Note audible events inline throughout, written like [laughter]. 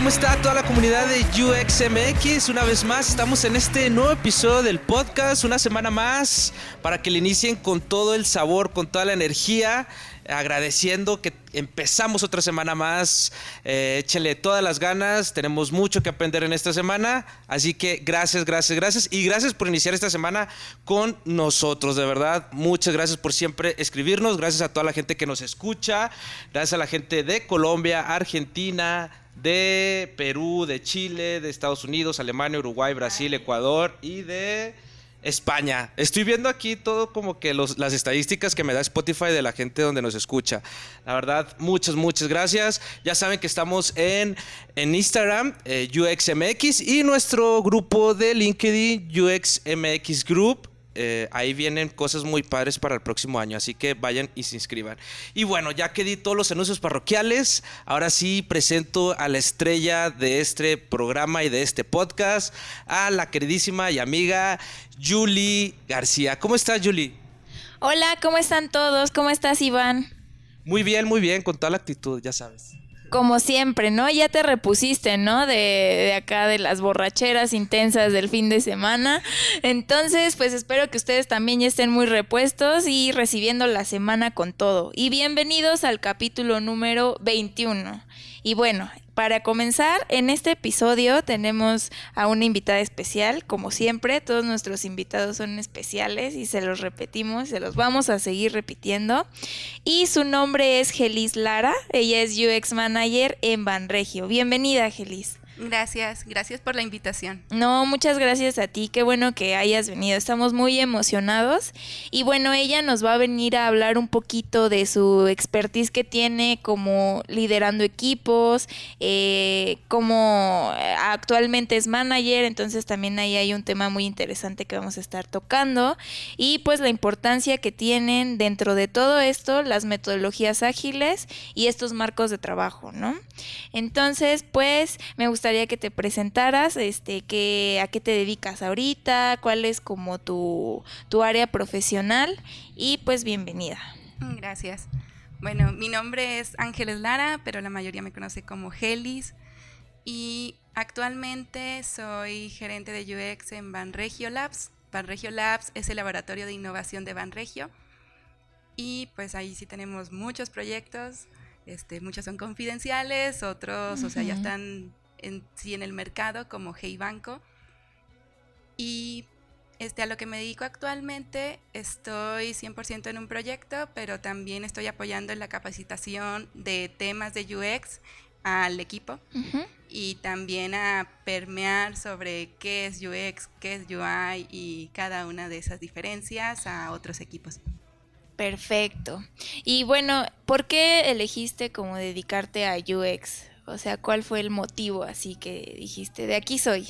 ¿Cómo está toda la comunidad de UXMX? Una vez más, estamos en este nuevo episodio del podcast, una semana más, para que le inicien con todo el sabor, con toda la energía, agradeciendo que empezamos otra semana más. Eh, échele todas las ganas, tenemos mucho que aprender en esta semana, así que gracias, gracias, gracias y gracias por iniciar esta semana con nosotros, de verdad. Muchas gracias por siempre escribirnos, gracias a toda la gente que nos escucha, gracias a la gente de Colombia, Argentina, de Perú, de Chile, de Estados Unidos, Alemania, Uruguay, Brasil, Ecuador y de España. Estoy viendo aquí todo como que los- las estadísticas que me da Spotify de la gente donde nos escucha. La verdad, muchas, muchas gracias. Ya saben que estamos en, en Instagram, eh, UXMX, y nuestro grupo de LinkedIn, UXMX Group. Eh, ahí vienen cosas muy padres para el próximo año, así que vayan y se inscriban. Y bueno, ya que di todos los anuncios parroquiales, ahora sí presento a la estrella de este programa y de este podcast, a la queridísima y amiga Julie García. ¿Cómo estás, Julie? Hola, ¿cómo están todos? ¿Cómo estás, Iván? Muy bien, muy bien, con toda la actitud, ya sabes. Como siempre, ¿no? Ya te repusiste, ¿no? De, de acá de las borracheras intensas del fin de semana. Entonces, pues espero que ustedes también estén muy repuestos y recibiendo la semana con todo. Y bienvenidos al capítulo número 21. Y bueno, para comenzar, en este episodio tenemos a una invitada especial, como siempre, todos nuestros invitados son especiales y se los repetimos, se los vamos a seguir repitiendo. Y su nombre es Gelis Lara, ella es UX Manager en Banregio. Bienvenida, Gelis. Gracias, gracias por la invitación. No, muchas gracias a ti, qué bueno que hayas venido, estamos muy emocionados y bueno, ella nos va a venir a hablar un poquito de su expertise que tiene como liderando equipos, eh, como actualmente es manager, entonces también ahí hay un tema muy interesante que vamos a estar tocando y pues la importancia que tienen dentro de todo esto las metodologías ágiles y estos marcos de trabajo, ¿no? Entonces, pues me gustaría que te presentaras, este, que, a qué te dedicas ahorita, cuál es como tu, tu área profesional y pues bienvenida. Gracias. Bueno, mi nombre es Ángeles Lara, pero la mayoría me conoce como Gelis. Y actualmente soy gerente de UX en Banregio Labs. Banregio Labs es el laboratorio de innovación de Banregio. Y pues ahí sí tenemos muchos proyectos. Este, muchos son confidenciales, otros, o sea, ya están en, sí en el mercado como Hey Banco. Y este, a lo que me dedico actualmente, estoy 100% en un proyecto, pero también estoy apoyando en la capacitación de temas de UX al equipo Ujú. y también a permear sobre qué es UX, qué es UI y cada una de esas diferencias a otros equipos. Perfecto. Y bueno, ¿por qué elegiste como dedicarte a UX? O sea, ¿cuál fue el motivo así que dijiste, de aquí soy?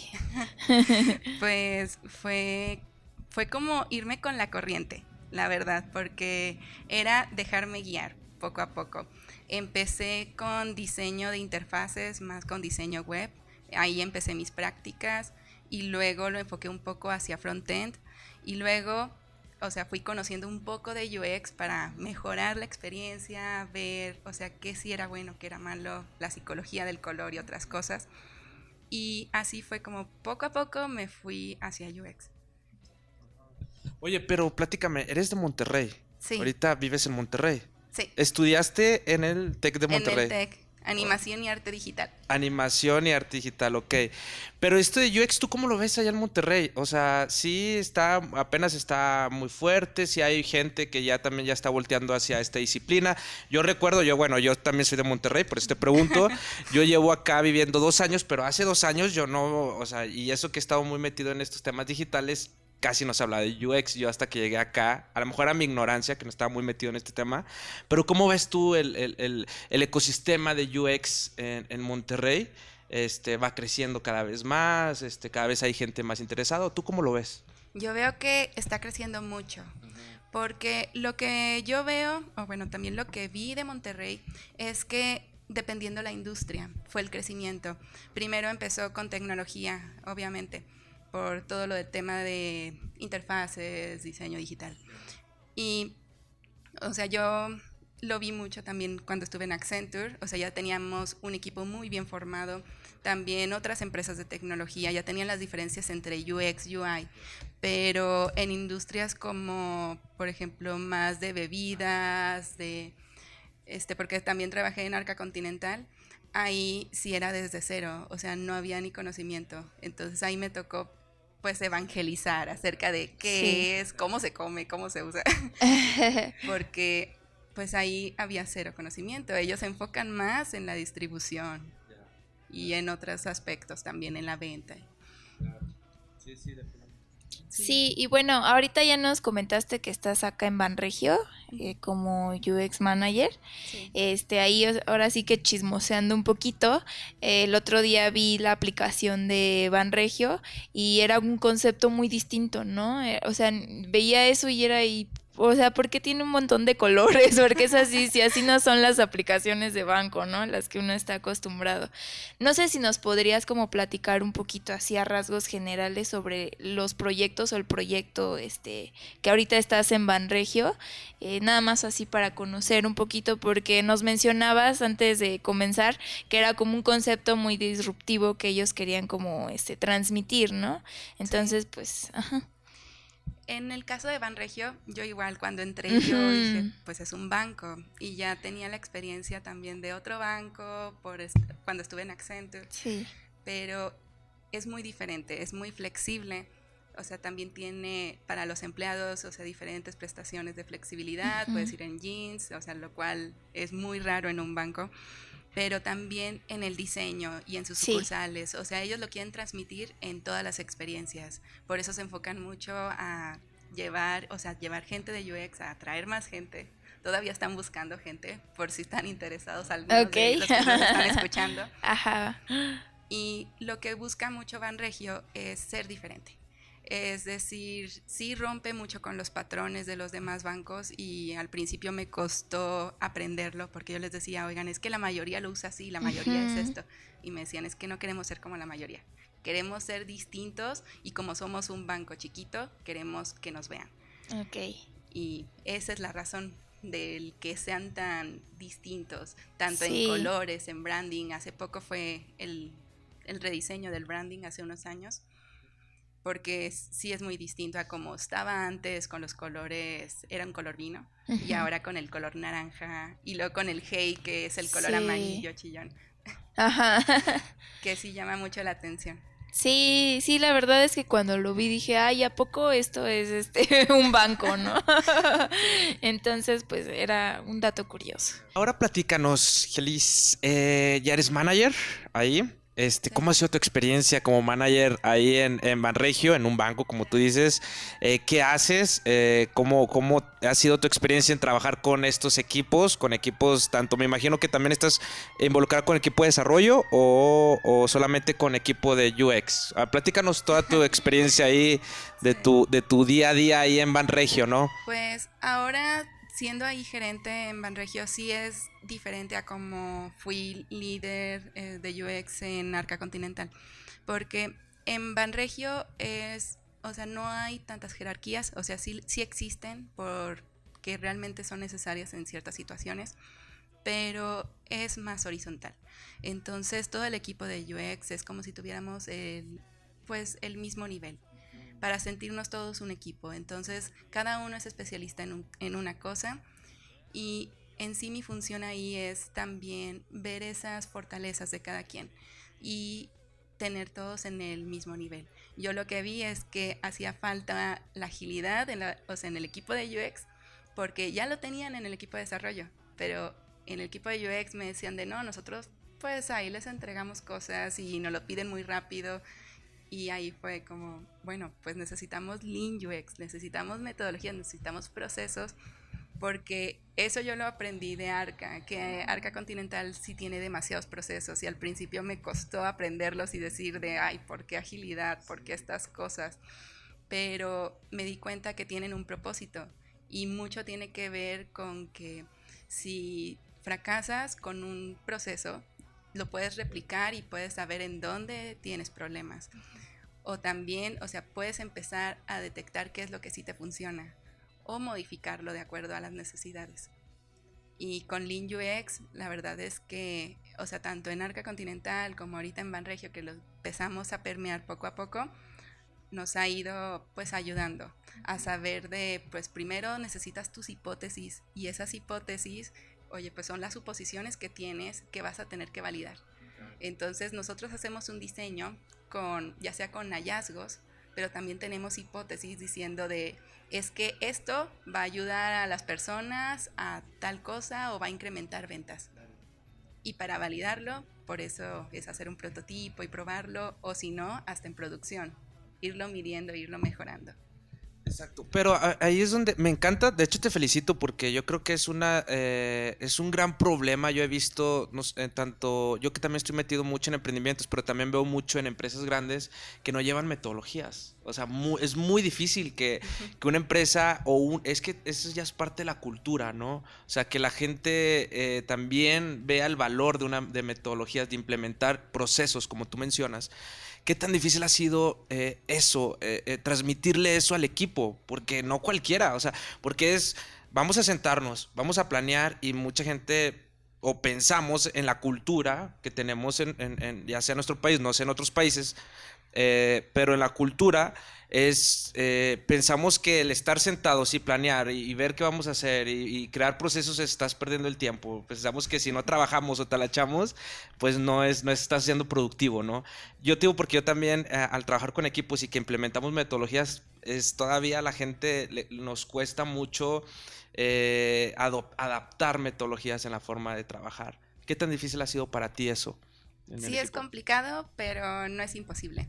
[laughs] Pues fue, fue como irme con la corriente, la verdad, porque era dejarme guiar poco a poco. Empecé con diseño de interfaces, más con diseño web. Ahí empecé mis prácticas y luego lo enfoqué un poco hacia frontend y luego, o sea, fui conociendo un poco de UX para mejorar la experiencia, ver, o sea, qué sí era bueno, qué era malo, la psicología del color y otras cosas. Y así fue como poco a poco me fui hacia UX. Oye, pero platícame, eres de Monterrey. Sí. Ahorita vives en Monterrey. Sí, Estudiaste en el TEC de Monterrey. en el TEC, animación y arte digital. Animación y arte digital, ok. Pero esto de UX, ¿tú cómo lo ves allá en Monterrey? O sea, sí está, apenas está muy fuerte, sí hay gente que ya también ya está volteando hacia esta disciplina. Yo recuerdo, yo, bueno, yo también soy de Monterrey, por eso te pregunto. [laughs] yo llevo acá viviendo dos años, pero hace dos años yo no, o sea, y eso que he estado muy metido en estos temas digitales, casi no se habla de UX. Yo hasta que llegué acá, a lo mejor era mi ignorancia, que no estaba muy metido en este tema, pero ¿cómo ves tú el, el- el- ecosistema de UX en, en Monterrey? Este, va creciendo cada vez más, este, cada vez hay gente más interesada. ¿Tú cómo lo ves? Yo veo que está creciendo mucho. Porque lo que yo veo, o bueno, también lo que vi de Monterrey, es que dependiendo la industria, fue el crecimiento. Primero empezó con tecnología, obviamente, por todo lo del tema de interfaces, diseño digital. Y, o sea, yo lo vi mucho también cuando estuve en Accenture, o sea, ya teníamos un equipo muy bien formado, también otras empresas de tecnología ya tenían las diferencias entre UX, UI, pero en industrias como, por ejemplo, más de bebidas, de, este, porque también trabajé en Arca Continental, ahí sí era desde cero, o sea, no había ni conocimiento, entonces ahí me tocó pues evangelizar acerca de qué Sí. es, cómo se come, cómo se usa, [laughs] porque pues ahí había cero conocimiento. Ellos se enfocan más en la distribución y en otros aspectos también en la venta. Sí, y bueno, ahorita ya nos comentaste que estás acá en Banregio eh, como UX Manager. Sí. Este, ahí ahora sí que chismoseando un poquito. eh, el otro día vi la aplicación de Banregio y era un concepto muy distinto, ¿no? Eh, o sea, veía eso y era y o sea, porque tiene un montón de colores, [laughs] porque es así, si así no son las aplicaciones de banco, ¿no? Las que uno está acostumbrado. No sé si nos podrías como platicar un poquito así a rasgos generales sobre los proyectos o el proyecto este que ahorita estás en Banregio, eh, nada más así para conocer un poquito porque nos mencionabas antes de comenzar que era como un concepto muy disruptivo que ellos querían como este transmitir, ¿no? Entonces, pues, ajá. En el caso de Banregio, yo igual cuando entré yo dije, pues es un banco y ya tenía la experiencia también de otro banco por est- cuando estuve en Accenture, Sí. pero es muy diferente, es muy flexible. O sea, también tiene para los empleados, o sea, diferentes prestaciones de flexibilidad, puedes ir en jeans, o sea, lo cual es muy raro en un banco, pero también en el diseño y en sus Sí. sucursales, o sea, ellos lo quieren transmitir en todas las experiencias, por eso se enfocan mucho a llevar, o sea, llevar gente de UX, a atraer más gente. Todavía están buscando gente, por si están interesados algunos Ok. de los que nos están [laughs] escuchando. Ajá. Y lo que busca mucho Banregio es ser diferente. Es decir, sí rompe mucho con los patrones de los demás bancos y al principio me costó aprenderlo porque yo les decía, oigan, es que la mayoría lo usa así, la mayoría es esto. Y me decían, es que no queremos ser como la mayoría. Queremos ser distintos y como somos un banco chiquito, queremos que nos vean. Ok. Y esa es la razón del que sean tan distintos, tanto Sí. en colores, en branding. Hace poco fue el, el rediseño del branding, hace unos años, porque es- sí es muy distinto a como estaba antes con los colores, era un color vino, y ahora con el color naranja, y luego con el hey, que es el color Sí. amarillo chillón, Ajá. [laughs] que sí llama mucho la atención. Sí, sí, la verdad es que cuando lo vi dije, ay, ¿a poco esto es este [laughs] un banco, no? [laughs] Entonces, pues era un dato curioso. Ahora platícanos, Gelis. eh, ya eres manager ahí. Este, ¿Cómo ha sido tu experiencia como manager ahí en, Banregio, en un banco, como tú dices? Eh, ¿Qué haces? Eh, ¿cómo, ¿Cómo ha sido tu experiencia en trabajar con estos equipos? Con equipos, tanto me imagino que también estás involucrado con equipo de desarrollo o, o solamente con equipo de UX. Ah, platícanos toda tu experiencia ahí de tu, de tu día a día ahí en Banregio, ¿no? Pues ahora, siendo ahí gerente en Banregio, sí es diferente a como fui líder eh, de UX en Arca Continental. Porque en Banregio es, o sea, no hay tantas jerarquías, o sea, sí, sí existen porque realmente son necesarias en ciertas situaciones, pero es más horizontal. Entonces, todo el equipo de UX es como si tuviéramos el, pues, el mismo nivel para sentirnos todos un equipo. Entonces, cada uno es especialista en, en una cosa y en sí mi función ahí es también ver esas fortalezas de cada quien y tener todos en el mismo nivel. Yo lo que vi es que hacía falta la agilidad en, la- o sea, en el equipo de UX porque ya lo tenían en el equipo de desarrollo, pero en el equipo de UX me decían de no, nosotros pues ahí les entregamos cosas y nos lo piden muy rápido Y ahí fue como, bueno, pues necesitamos Lean UX, necesitamos metodologías, necesitamos procesos, porque eso yo lo aprendí de Arca, que Arca Continental sí tiene demasiados procesos y al principio me costó aprenderlos y decir de, ay, ¿por qué agilidad? ¿Por qué estas cosas? Pero me di cuenta que tienen un propósito y mucho tiene que ver con que si fracasas con un proceso, lo puedes replicar y puedes saber en dónde tienes problemas. O también, o sea, puedes empezar a detectar qué es lo que sí te funciona o modificarlo de acuerdo a las necesidades. Y con Lean la verdad es que, o sea, tanto en Arca Continental como ahorita en Banregio, que lo empezamos a permear poco a poco, nos ha ido pues ayudando a saber de, pues primero necesitas tus hipótesis y esas hipótesis, oye, pues son las suposiciones que tienes que vas a tener que validar. Entonces nosotros hacemos un diseño con, ya sea con hallazgos, pero también tenemos hipótesis diciendo de, es que esto va a ayudar a las personas a tal cosa o va a incrementar ventas. Y para validarlo, por eso es hacer un prototipo y probarlo, o si no, hasta en producción, irlo midiendo, irlo mejorando. Exacto. Pero ahí es donde me encanta, de hecho te felicito porque yo creo que es una eh, es un gran problema. Yo he visto no sé, tanto, yo que también estoy metido mucho en emprendimientos, pero también veo mucho en empresas grandes que no llevan metodologías. O sea, mu- es muy difícil que, que una empresa o un es que eso ya es parte de la cultura, ¿no? O sea, que la gente eh, también vea el valor de una de metodologías, de implementar procesos, como tú mencionas. ¿Qué tan difícil ha sido eh, eso, eh, eh, transmitirle eso al equipo? Porque no cualquiera, o sea, porque es, vamos a sentarnos, vamos a planear y mucha gente o pensamos en la cultura que tenemos en, en- en- ya sea en nuestro país, no sé en otros países, pero en la cultura es, eh, pensamos que el estar sentados y planear y, ver qué vamos a hacer y, crear procesos estás perdiendo el tiempo. Pensamos que si no trabajamos o talachamos, pues no, es, no estás siendo productivo, ¿no? Yo te digo porque yo también eh, al trabajar con equipos y que implementamos metodologías, es todavía la gente nos cuesta mucho eh, adaptar metodologías en la forma de trabajar. ¿Qué tan difícil ha sido para ti eso? En Sí es complicado, pero no es imposible.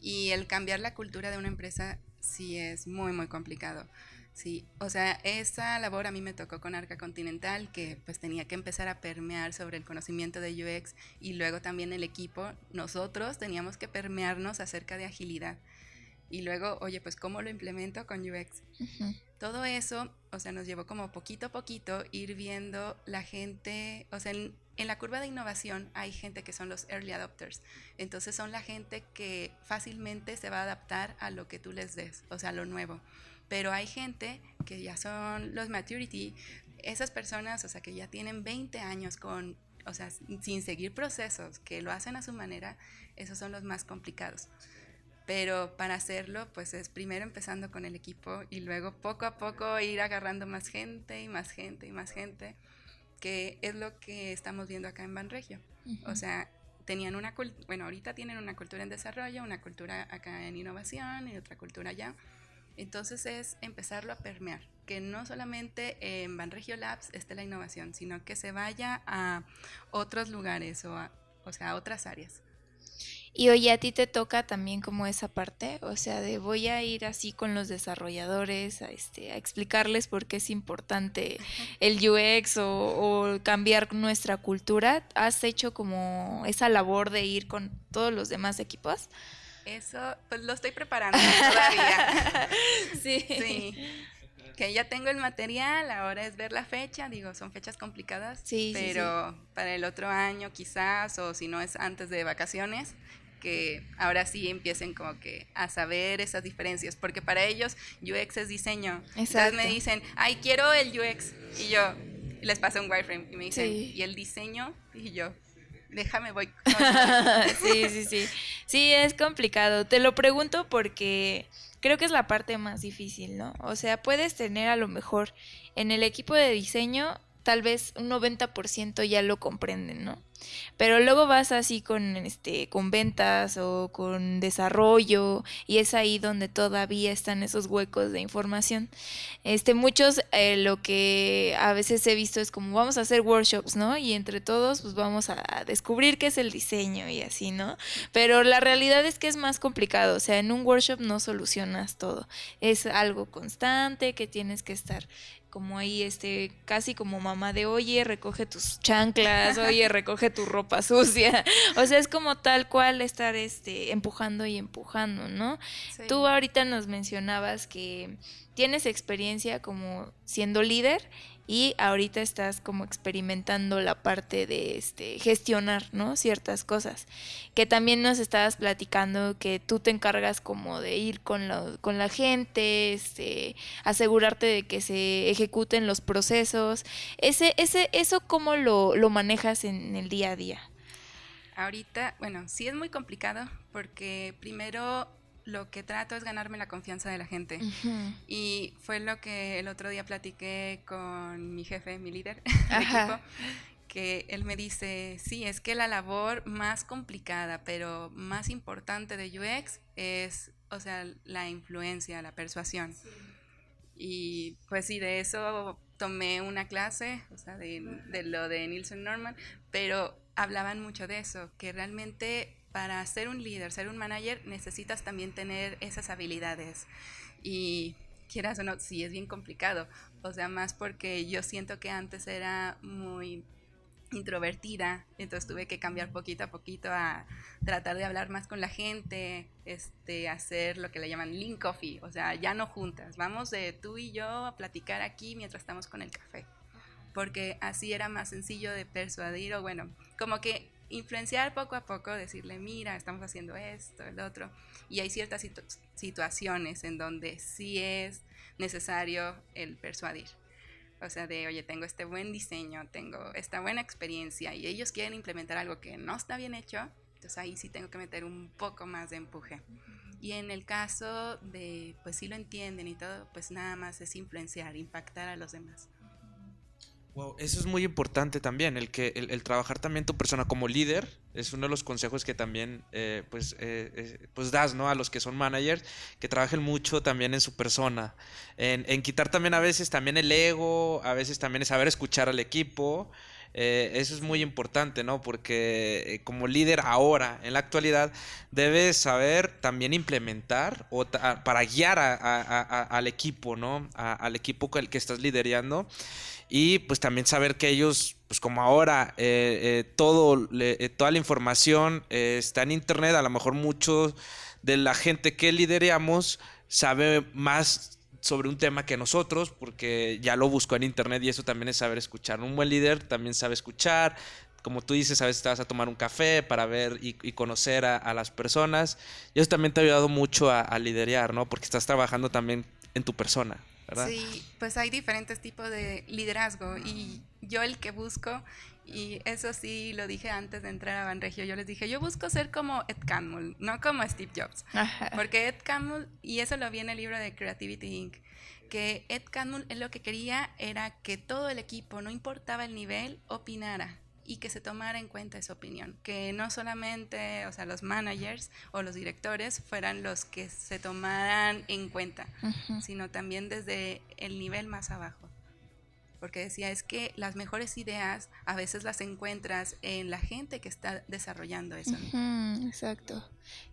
Y el cambiar la cultura de una empresa sí es muy, muy complicado. Sí, o sea, esa labor a mí me tocó con Arca Continental, que pues tenía que empezar a permear sobre el conocimiento de UX y luego también el equipo, nosotros teníamos que permearnos acerca de agilidad. Y luego, oye, pues ¿cómo lo implemento con UX? Todo eso, o sea, nos llevó como poquito a poquito ir viendo la gente, o sea, en, en la curva de innovación hay gente que son los early adopters, entonces son la gente que fácilmente se va a adaptar a lo que tú les des, o sea, lo nuevo. Pero hay gente que ya son los maturity, esas personas, o sea, que ya tienen 20 años con, o sea, sin seguir procesos, que lo hacen a su manera, esos son los más complicados. Pero para hacerlo, pues es primero empezando con el equipo y luego poco a poco ir agarrando más gente y más gente y más gente, que es lo que estamos viendo acá en Banregio. O sea, tenían una cultura, bueno, ahorita tienen una cultura en desarrollo, una cultura acá en innovación y otra cultura allá. Entonces es empezarlo a permear, que no solamente en Banregio Labs esté la innovación, sino que se vaya a otros lugares o a, o sea, a otras áreas. Y oye, a ti te toca también como esa parte, o sea, de voy a ir así con los desarrolladores a, este, a explicarles por qué es importante el UX o, o cambiar nuestra cultura. ¿Has hecho como esa labor de ir con todos los demás equipos? Eso, pues lo estoy preparando todavía. [laughs] Sí. Sí. Que ya tengo el material, ahora es ver la fecha, digo, son fechas complicadas, Sí, sí, pero para el otro año quizás, o si no es antes de vacaciones, que ahora sí empiecen como que a saber esas diferencias, porque para ellos UX es diseño. Entonces me dicen, ay, quiero el UX, y yo les paso un wireframe, y me dicen, Sí. ¿y el diseño? Y yo, déjame, voy. [laughs] sí, sí, sí. Sí, es complicado. Te lo pregunto porque creo que es la parte más difícil, ¿no? O sea, puedes tener a lo mejor en el equipo de diseño tal vez un 90% ya lo comprenden, ¿no? Pero luego vas así con este con ventas o con desarrollo y es ahí donde todavía están esos huecos de información. Este muchos eh, lo que a veces he visto es como vamos a hacer workshops, ¿no? Y entre todos pues vamos a descubrir qué es el diseño y así, ¿no? Pero la realidad es que es más complicado, o sea, en un workshop no solucionas todo. Es algo constante que tienes que estar como ahí, este, casi como mamá de, oye, recoge tus chanclas, oye, recoge tu ropa sucia. [laughs] O sea, es como tal cual estar, este, empujando y empujando, ¿no? Sí. Tú ahorita nos mencionabas que tienes experiencia como siendo líder y ahorita estás como experimentando la parte de este gestionar, ¿no? Ciertas cosas. Que también nos estabas platicando que tú te encargas como de ir con la, con la gente, este, asegurarte de que se ejecuten los procesos. Ese, ese, eso cómo lo, lo manejas en el día a día. Ahorita, bueno, sí es muy complicado porque primero lo que trato es ganarme la confianza de la gente. Ujú. Y fue lo que el otro día platiqué con mi jefe, mi líder [laughs] de equipo, que él me dice, sí, es que la labor más complicada, pero más importante de UX es, o sea, la influencia, la persuasión. Y pues sí, de eso tomé una clase, o sea, de, de lo de Nielsen Norman, pero hablaban mucho de eso, que realmente para ser un líder, ser un manager, necesitas también tener esas habilidades. Y quieras o no, sí es bien complicado. O sea, más porque yo siento que antes era muy introvertida, entonces tuve que cambiar poquito a poquito a tratar de hablar más con la gente, este, hacer lo que le llaman link coffee, o sea, ya no juntas, vamos de tú y yo a platicar aquí mientras estamos con el café, porque así era más sencillo de persuadir o bueno, como que influenciar poco a poco, decirle, mira, estamos haciendo esto, el otro, y hay ciertas situ- situaciones en donde sí es necesario el persuadir. O sea, de, oye, tengo este buen diseño, tengo esta buena experiencia y ellos quieren implementar algo que no está bien hecho, entonces ahí sí tengo que meter un poco más de empuje. Y en el caso de, pues sí lo entienden y todo, pues nada más es influenciar, impactar a los demás. Wow, eso es muy importante también, el que el, el trabajar también tu persona como líder es uno de los consejos que también eh, pues, eh, eh, pues das ¿no? a los que son managers, que trabajen mucho también en su persona, en, quitar también a veces también el ego, a veces también es saber escuchar al equipo, eh, eso es muy importante, ¿no? Porque eh, como líder ahora, en la actualidad, debes saber también implementar o para guiar al equipo, ¿no? Al equipo que, que estás liderando y pues también saber que ellos, pues como ahora eh, todo, toda la información está en internet, a lo mejor mucho de la gente que lideramos sabe más sobre un tema que nosotros, porque ya lo buscó en internet y eso también es saber escuchar. Un buen líder también sabe escuchar. Como tú dices, a veces te vas a tomar un café para ver y, conocer a, a las personas. Y eso también te ha ayudado mucho a, a liderar, ¿no? Porque estás trabajando también en tu persona, ¿verdad? Sí, pues hay diferentes tipos de liderazgo y yo el que busco, y eso sí lo dije antes de entrar a Banregio, yo les dije, yo busco ser como Ed Catmull, no como Steve Jobs. Ajá. Porque Ed Catmull, y eso lo vi en el libro de Creativity Inc., que Ed Catmull él lo que quería era que todo el equipo, no importaba el nivel, opinara y que se tomara en cuenta esa opinión. Que no solamente, o sea, los managers o los directores fueran los que se tomaran en cuenta, sino también desde el nivel más abajo. Porque decía, es que las mejores ideas a veces las encuentras en la gente que está desarrollando eso. Exacto.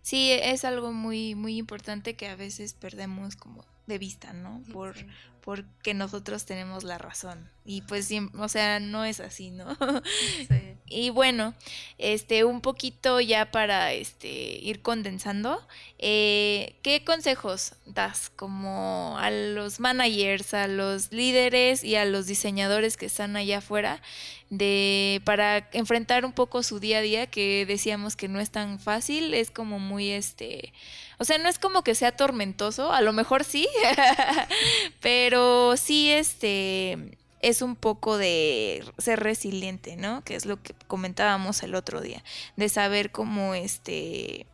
Sí, es algo muy, muy importante que a veces perdemos como de vista, ¿no? Por, Sí. Porque nosotros tenemos la razón. Y pues, o sea, no es así, ¿no? [laughs] Sí. [laughs] Y bueno, este, un poquito ya para este ir condensando, eh, ¿qué consejos das como a los managers, a los líderes y a los diseñadores que están allá afuera de para enfrentar un poco su día a día que decíamos que no es tan fácil, es como muy este, o sea, no es como que sea tormentoso, a lo mejor sí, [laughs] pero sí este es un poco de ser resiliente, ¿no? Que es lo que comentábamos el otro día, de saber cómo este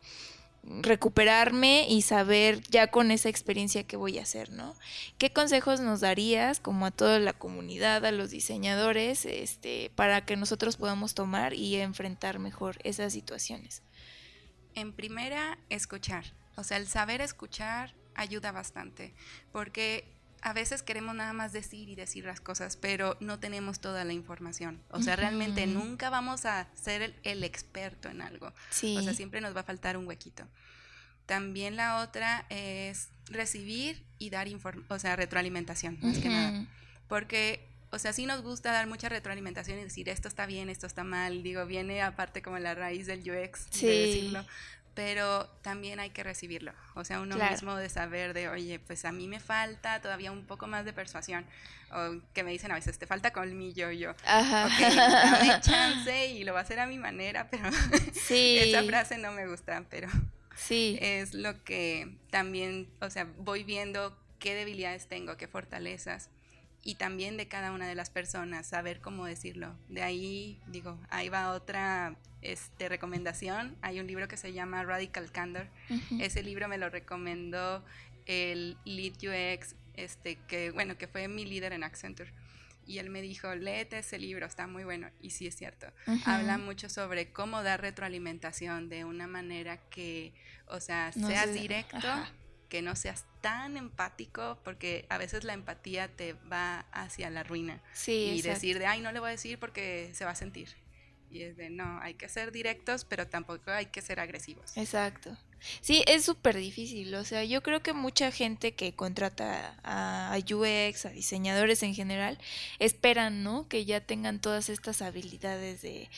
recuperarme y saber ya con esa experiencia qué voy a hacer, ¿no? ¿Qué consejos nos darías como a toda la comunidad, a los diseñadores, este, para que nosotros podamos tomar y enfrentar mejor esas situaciones? En primera, escuchar. O sea, el saber escuchar ayuda bastante, porque a veces queremos nada más decir y decir las cosas, pero no tenemos toda la información. O sea, realmente Ujú. nunca vamos a ser el, el experto en algo. Sí. O sea, siempre nos va a faltar un huequito. También la otra es recibir y dar inform o sea, retroalimentación, más que nada. Porque, o sea, sí nos gusta dar mucha retroalimentación y decir esto está bien, esto está mal. Digo, viene aparte como la raíz del UX Sí. de decirlo. Pero también hay que recibirlo. O sea, uno Claro. mismo de saber de, oye, pues a mí me falta todavía un poco más de persuasión. O que me dicen a veces, te falta colmillo. Y yo, Ajá. ok, dame [laughs] chance y lo voy a hacer a mi manera, pero Sí. [laughs] esa frase no me gusta, pero Sí. es lo que también, o sea, voy viendo qué debilidades tengo, qué fortalezas y también de cada una de las personas, saber cómo decirlo. De ahí, digo, ahí va otra este, recomendación. Hay un libro que se llama Radical Candor. Ujú. Ese libro me lo recomendó el lead UX, este, que, bueno, que fue mi líder en Accenture. Y él me dijo, léete ese libro, está muy bueno. Y sí es cierto. Ujú. Habla mucho sobre cómo dar retroalimentación de una manera que, o sea, No seas se- directo, ajá. Que no seas tan empático, porque a veces la empatía te va hacia la ruina. Sí, y exacto. decir de, ay, no le voy a decir porque se va a sentir. Y es de, no, hay que ser directos, pero tampoco hay que ser agresivos. Exacto. Sí, es súper difícil. O sea, yo creo que mucha gente que contrata a, UX, a diseñadores en general, esperan, ¿no? Que ya tengan todas estas habilidades de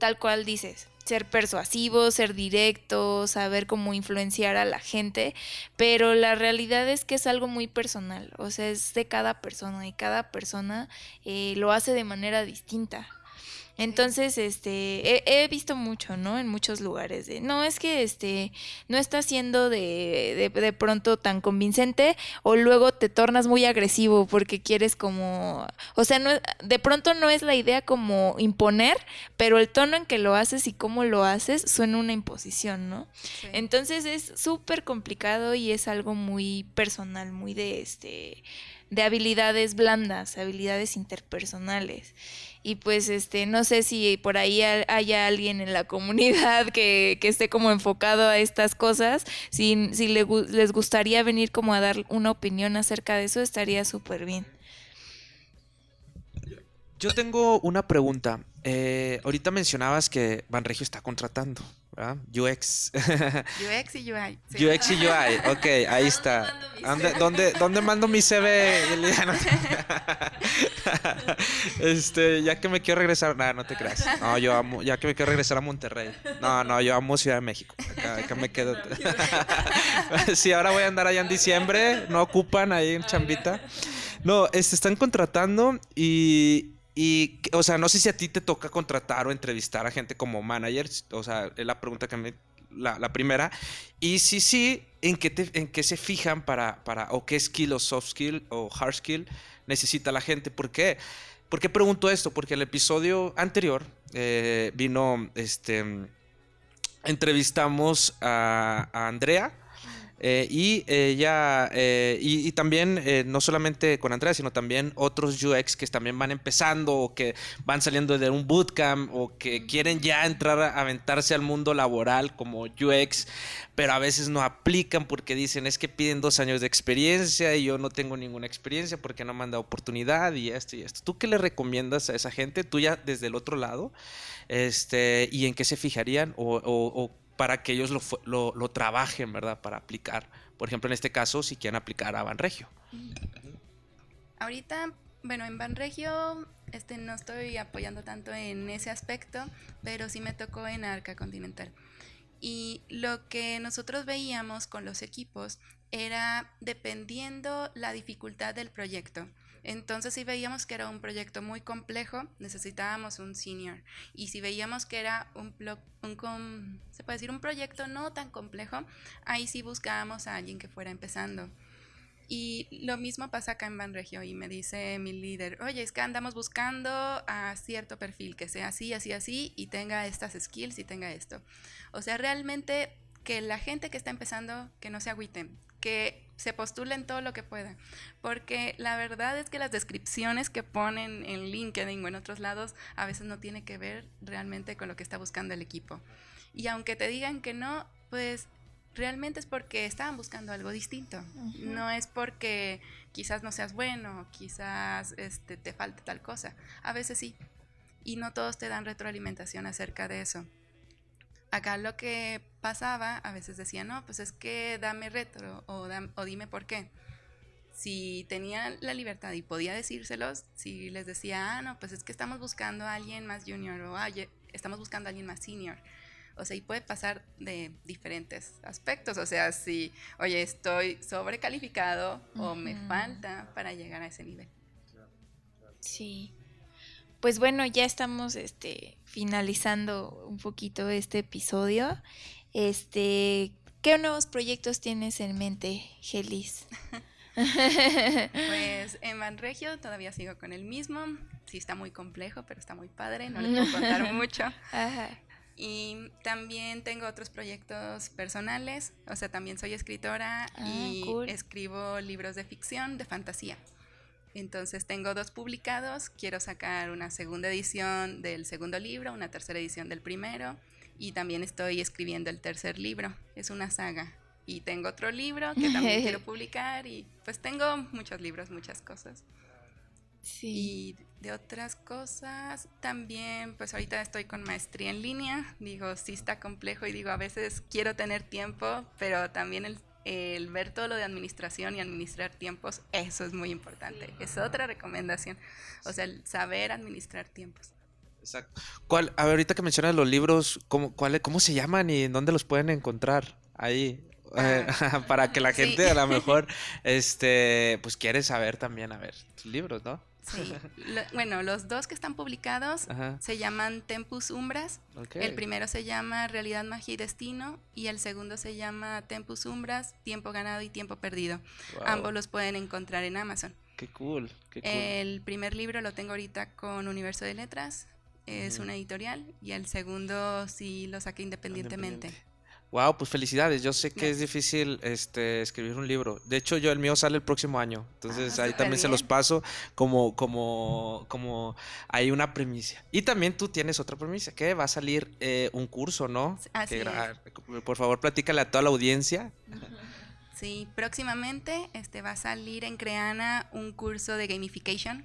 tal cual dices, ser persuasivo, ser directo, saber cómo influenciar a la gente, pero la realidad es que es algo muy personal, o sea, es de cada persona y cada persona eh, lo hace de manera distinta. Entonces, este, he, he visto mucho, ¿no? En muchos lugares. De, no, es que este, no está siendo de, de, de pronto tan convincente o luego te tornas muy agresivo porque quieres como, o sea, no, de pronto no es la idea como imponer, pero el tono en que lo haces y cómo lo haces suena una imposición, ¿no? Sí. Entonces es súper complicado y es algo muy personal, muy de este de habilidades blandas, habilidades interpersonales. Y pues este, no sé si por ahí ha- haya alguien en la [laughs] comunidad que, que esté como enfocado a estas cosas. Si, si le les gustaría venir como a dar una opinión acerca de eso, estaría súper bien. Yo tengo una pregunta. Eh, ahorita mencionabas que Banregio está contratando, ¿verdad? UX. UX y UI. [laughs] sí. UX y UI. Ok, ahí está. ¿Dónde, dónde, dónde mando mi CV? [laughs] [laughs] Este, ya que me quiero regresar. Nada, no te creas. No, yo amo. Ya que me quiero regresar a Monterrey. No, no, yo amo Ciudad de México. Acá, acá me quedo. sí, ahora voy a andar allá en diciembre. No ocupan ahí en Chambita. No, este, están contratando y. Y, o sea, no sé si a ti te toca contratar o entrevistar a gente como manager. O sea, es la pregunta que me. La, la primera. Y si sí, ¿en qué, en qué se fijan para, para. o qué skill o soft skill o hard skill necesita la gente? ¿Por qué? ¿Por pregunto esto? Porque el episodio anterior eh, vino. Este. Entrevistamos a Andrea. Eh, y ella, eh, y, y también, eh, no solamente con Andrea, sino también otros UX que también van empezando o que van saliendo de un bootcamp o que quieren ya entrar a aventarse al mundo laboral como UX, pero a veces no aplican porque dicen es que piden dos años de experiencia y yo no tengo ninguna experiencia porque no me han dado oportunidad y esto y esto. ¿Tú qué le recomiendas a esa gente? Tú ya desde el otro lado, este, y en qué se fijarían o, o- o para que ellos lo, lo trabajen, ¿verdad? Para aplicar. Por ejemplo, en este caso, si quieren aplicar a Banregio. Ahorita, bueno, en Banregio este, no estoy apoyando tanto en ese aspecto, pero sí me tocó en Arca Continental. Y lo que nosotros veíamos con los equipos era dependiendo la dificultad del proyecto. Entonces, si veíamos que era un proyecto muy complejo, necesitábamos un senior. Y si veíamos que era un, un se puede decir, un proyecto no tan complejo, ahí sí buscábamos a alguien que fuera empezando. Y lo mismo pasa acá en Banregio y me dice mi líder, oye, es que andamos buscando a cierto perfil que sea así, así, así y tenga estas skills y tenga esto. O sea, realmente que la gente que está empezando, que no se agüiten, que se postulen todo lo que puedan, porque la verdad es que las descripciones que ponen en LinkedIn o en otros lados a veces no tiene que ver realmente con lo que está buscando el equipo. Y aunque te digan que no, pues realmente es porque estaban buscando algo distinto. No es porque quizás no seas bueno, quizás este, te falte tal cosa. A veces sí. Y no todos te dan retroalimentación acerca de eso. Acá lo que pasaba, a veces decía, no, pues es que dame retro o, o dime por qué. Si tenía la libertad y podía decírselos, si les decía, ah, no, pues es que estamos buscando a alguien más junior o "Oye, estamos buscando a alguien más senior. O sea, y puede pasar de diferentes aspectos. O sea, si, oye, estoy sobrecalificado o me falta para llegar a ese nivel. Sí. Pues bueno, ya estamos este finalizando un poquito este episodio. Este, ¿qué nuevos proyectos tienes en mente, Gelis? Pues en Banregio todavía sigo con el mismo. Sí, está muy complejo, pero está muy padre. No les puedo contar [laughs] mucho. Ajá. Y también tengo otros proyectos personales. O sea, también soy escritora Ah, y cool. escribo libros de ficción, de fantasía. Entonces tengo dos publicados. Quiero sacar una segunda edición del segundo libro, una tercera edición del primero. Y también estoy escribiendo el tercer libro. Es una saga. Y tengo otro libro que también quiero [laughs] publicar. Y pues tengo muchos libros, muchas cosas. Sí. Y de otras cosas, también, pues ahorita estoy con maestría en línea. Digo, sí está complejo y digo, a veces quiero tener tiempo, pero también el, el ver todo lo de administración y administrar tiempos, eso es muy importante. Es otra recomendación. O sea, el saber administrar tiempos. Exacto. ¿Cuál, a ver, ahorita que mencionas los libros, ¿cómo, cuál, ¿cómo se llaman y en dónde los pueden encontrar? Ahí. eh, [laughs] para que la sí. gente a lo [laughs] mejor este pues quiere saber también a ver tus libros no Sí. [laughs] Lo- bueno, los dos que están publicados Ajá. se llaman Tempus Umbras. El primero se llama Realidad, Magia y Destino y el segundo se llama Tempus Umbras, Tiempo Ganado y Tiempo Perdido. Wow, Ambos los pueden encontrar en Amazon. qué cool qué cool El primer libro lo tengo ahorita con Universo de Letras, es una editorial, y el segundo sí lo saqué independientemente. Wow, pues felicidades. Yo sé que es difícil este, escribir un libro. De hecho, yo el mío sale el próximo año. Entonces Ah, ahí también se los paso como, como, como hay una premisa. Y también tú tienes otra premisa, que va a salir eh, un curso, ¿no? Así Que es. gra- Por favor, platícale a toda la audiencia. Sí, próximamente este, va a salir en Creana un curso de gamification.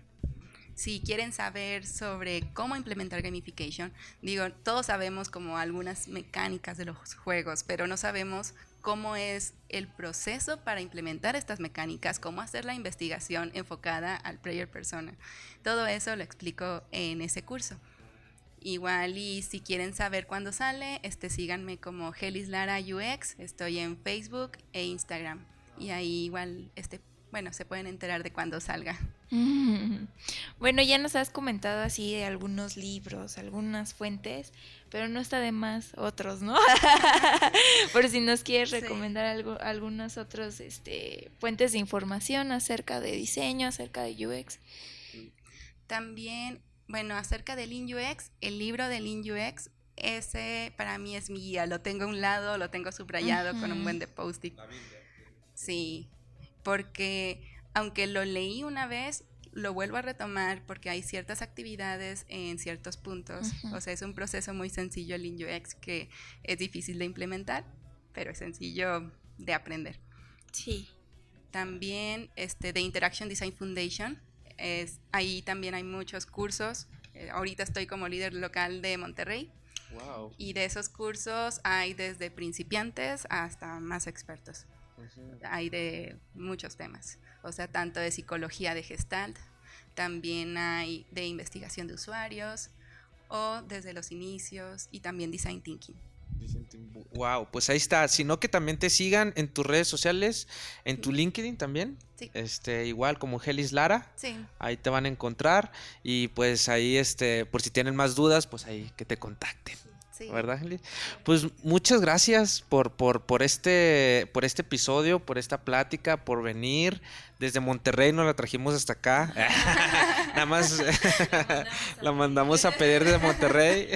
Si quieren saber sobre cómo implementar gamification, digo, todos sabemos como algunas mecánicas de los juegos, pero no sabemos cómo es el proceso para implementar estas mecánicas, cómo hacer la investigación enfocada al player persona. Todo eso lo explico en ese curso. Igual y si quieren saber cuándo sale, este síganme como Gelis Lara UX, estoy en Facebook e Instagram y ahí igual este bueno, se pueden enterar de cuándo salga. Mm. [laughs] Bueno, ya nos has comentado así de algunos libros, algunas fuentes, pero no está de más otros, ¿no? [laughs] Por si nos quieres Sí. recomendar algo, algunas otras este, fuentes de información acerca de diseño, acerca de UX. También, bueno, acerca del Lean UX, el libro de Lean UX, ese para mí es mi guía, lo tengo a un lado, lo tengo subrayado con un buen de post-it. Sí, porque aunque lo leí una vez, lo vuelvo a retomar porque hay ciertas actividades en ciertos puntos. Ujú. O sea, es un proceso muy sencillo el UX que es difícil de implementar, pero es sencillo de aprender. Sí. También este, de Interaction Design Foundation, es, ahí también hay muchos cursos. Eh, ahorita estoy como líder local de Monterrey Wow. y de esos cursos hay desde principiantes hasta más expertos hay de muchos temas, o sea, tanto de psicología de gestalt, también hay de investigación de usuarios o desde los inicios y también design thinking. Wow, pues ahí está. Sino que también te sigan en tus redes sociales, en tu LinkedIn también. Sí. Este, igual como Gelis Lara. Sí, Ahí te van a encontrar. Y pues ahí, este, por si tienen más dudas, pues ahí que te contacten. ¿Verdad? Pues muchas gracias por, por, por, este, por este episodio, por esta plática, por venir. Desde Monterrey nos la trajimos hasta acá. [laughs] Nada más [laughs] la mandamos a pedir desde Monterrey.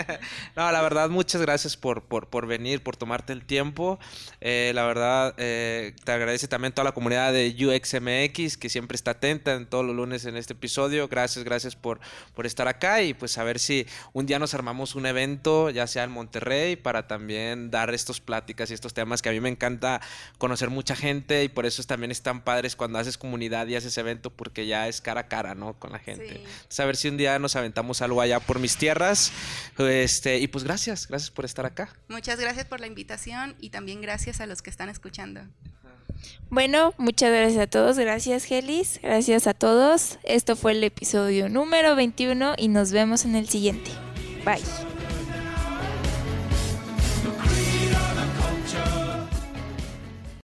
[laughs] no, la verdad, muchas gracias por, por, por venir, por tomarte el tiempo. Eh, la verdad, eh, te agradece también toda la comunidad de UXMX que siempre está atenta en todos los lunes en este episodio. Gracias, gracias por, por estar acá y pues a ver si un día nos armamos un evento, ya sea en Monterrey, para también dar estos pláticas y estos temas que a mí me encanta conocer mucha gente y por eso también están padres cuando haces comunidad y haces evento porque ya es cara a cara, ¿no? Con la gente. Sí. Entonces, a ver si un día nos aventamos algo allá por mis tierras. Este, y pues gracias, gracias por estar acá. Muchas gracias por la invitación y también gracias a los que están escuchando. Bueno, muchas gracias a todos. Gracias, Gelis. Gracias a todos. Esto fue el episodio número 21 y nos vemos en el siguiente. Bye.